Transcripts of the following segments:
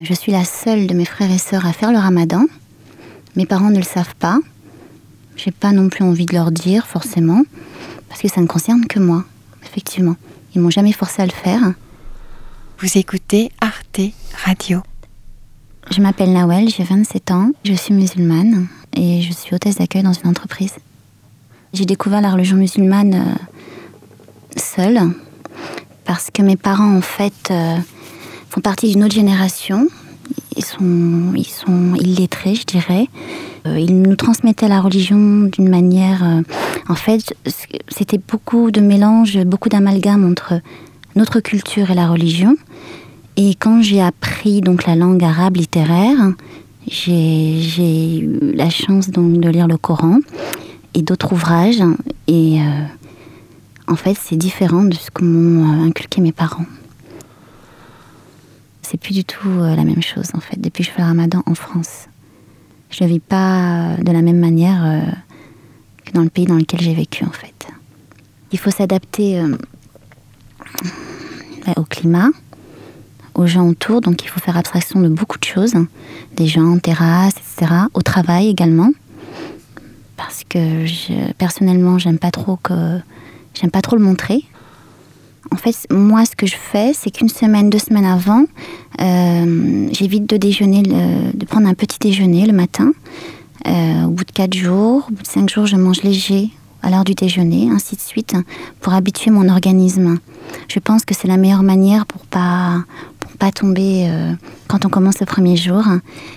Je suis la seule de mes frères et sœurs à faire le ramadan. Mes parents ne le savent pas. J'ai pas non plus envie de leur dire, forcément, parce que ça ne concerne que moi, effectivement. Ils m'ont jamais forcé à le faire. Vous écoutez Arte Radio. Je m'appelle Nawel, j'ai 27 ans, je suis musulmane et je suis hôtesse d'accueil dans une entreprise. J'ai découvert la religion musulmane euh, seule parce que mes parents, en fait, font partie d'une autre génération. Ils sont, ils sont illettrés, je dirais. Euh, ils nous transmettaient la religion d'une manière. euh, en fait, c'était beaucoup de mélange, beaucoup d'amalgame entre notre culture et la religion. Et quand j'ai appris donc la langue arabe littéraire, j'ai eu la chance donc de lire le Coran et d'autres ouvrages. Et euh, en fait, c'est différent de ce que m'ont inculqué mes parents. C'est plus du tout euh, la même chose en fait depuis que je fais le ramadan en France. Je ne vis pas de la même manière euh, que dans le pays dans lequel j'ai vécu en fait. Il faut s'adapter euh, au climat, aux gens autour, donc il faut faire abstraction de beaucoup de choses, des gens, terrasses, etc. Au travail également, parce que personnellement, j'aime pas trop que j'aime pas trop le montrer. En fait, moi, ce que je fais, c'est qu'une semaine, deux semaines avant, euh, j'évite de déjeuner, de prendre un petit déjeuner le matin. Euh, au bout de quatre jours, au bout de cinq jours, je mange léger à l'heure du déjeuner, ainsi de suite, pour habituer mon organisme. Je pense que c'est la meilleure manière pour pas pour pas tomber euh, quand on commence le premier jour.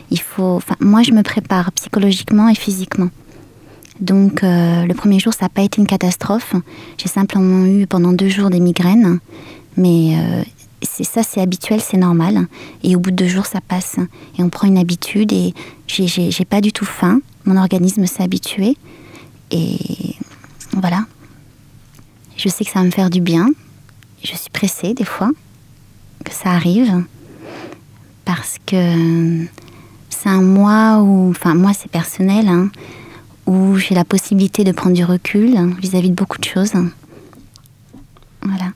Il faut, moi, je me prépare psychologiquement et physiquement. Donc euh, le premier jour, ça n'a pas été une catastrophe. J'ai simplement eu pendant deux jours des migraines, mais euh, c'est ça, c'est habituel, c'est normal. Et au bout de deux jours, ça passe. Et on prend une habitude et j'ai- pas du tout faim. Mon organisme s'est habitué. Et voilà. Je sais que ça va me faire du bien. Je suis pressée des fois que ça arrive parce que c'est un mois où, enfin moi c'est personnel, hein, où j'ai la possibilité de prendre du recul vis-à-vis de beaucoup de choses. Voilà.